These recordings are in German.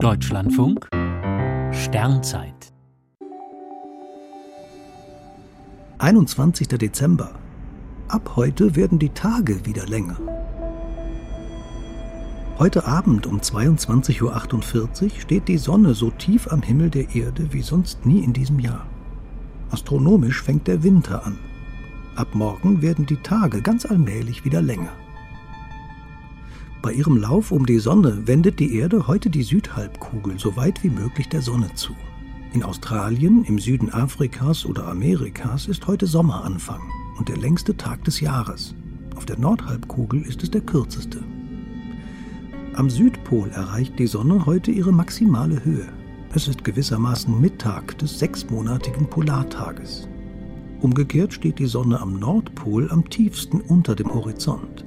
Deutschlandfunk Sternzeit 21. Dezember. Ab heute werden die Tage wieder länger. Heute Abend um 22.48 Uhr steht die Sonne so tief am Himmel der Erde wie sonst nie in diesem Jahr. Astronomisch fängt der Winter an. Ab morgen werden die Tage ganz allmählich wieder länger. Bei ihrem Lauf um die Sonne wendet die Erde heute die Südhalbkugel so weit wie möglich der Sonne zu. In Australien, im Süden Afrikas oder Amerikas ist heute Sommeranfang und der längste Tag des Jahres. Auf der Nordhalbkugel ist es der kürzeste. Am Südpol erreicht die Sonne heute ihre maximale Höhe. Es ist gewissermaßen Mittag des sechsmonatigen Polartages. Umgekehrt steht die Sonne am Nordpol am tiefsten unter dem Horizont.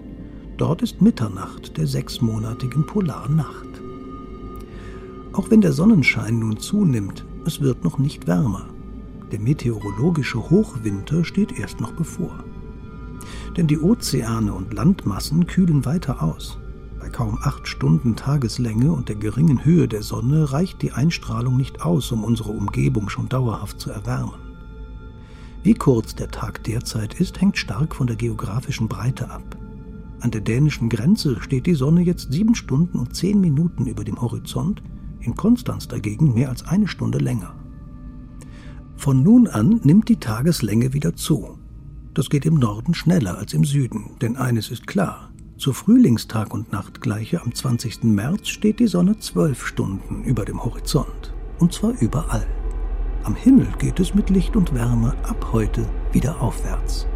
Dort ist Mitternacht der sechsmonatigen Polarnacht. Auch wenn der Sonnenschein nun zunimmt, es wird noch nicht wärmer. Der meteorologische Hochwinter steht erst noch bevor. Denn die Ozeane und Landmassen kühlen weiter aus. Bei kaum acht Stunden Tageslänge und der geringen Höhe der Sonne reicht die Einstrahlung nicht aus, um unsere Umgebung schon dauerhaft zu erwärmen. Wie kurz der Tag derzeit ist, hängt stark von der geografischen Breite ab. An der dänischen Grenze steht die Sonne jetzt sieben Stunden und zehn Minuten über dem Horizont, in Konstanz dagegen mehr als eine Stunde länger. Von nun an nimmt die Tageslänge wieder zu. Das geht im Norden schneller als im Süden, denn eines ist klar. Zur Frühlingstag- und Nachtgleiche am 20. März steht die Sonne zwölf Stunden über dem Horizont. Und zwar überall. Am Himmel geht es mit Licht und Wärme ab heute wieder aufwärts.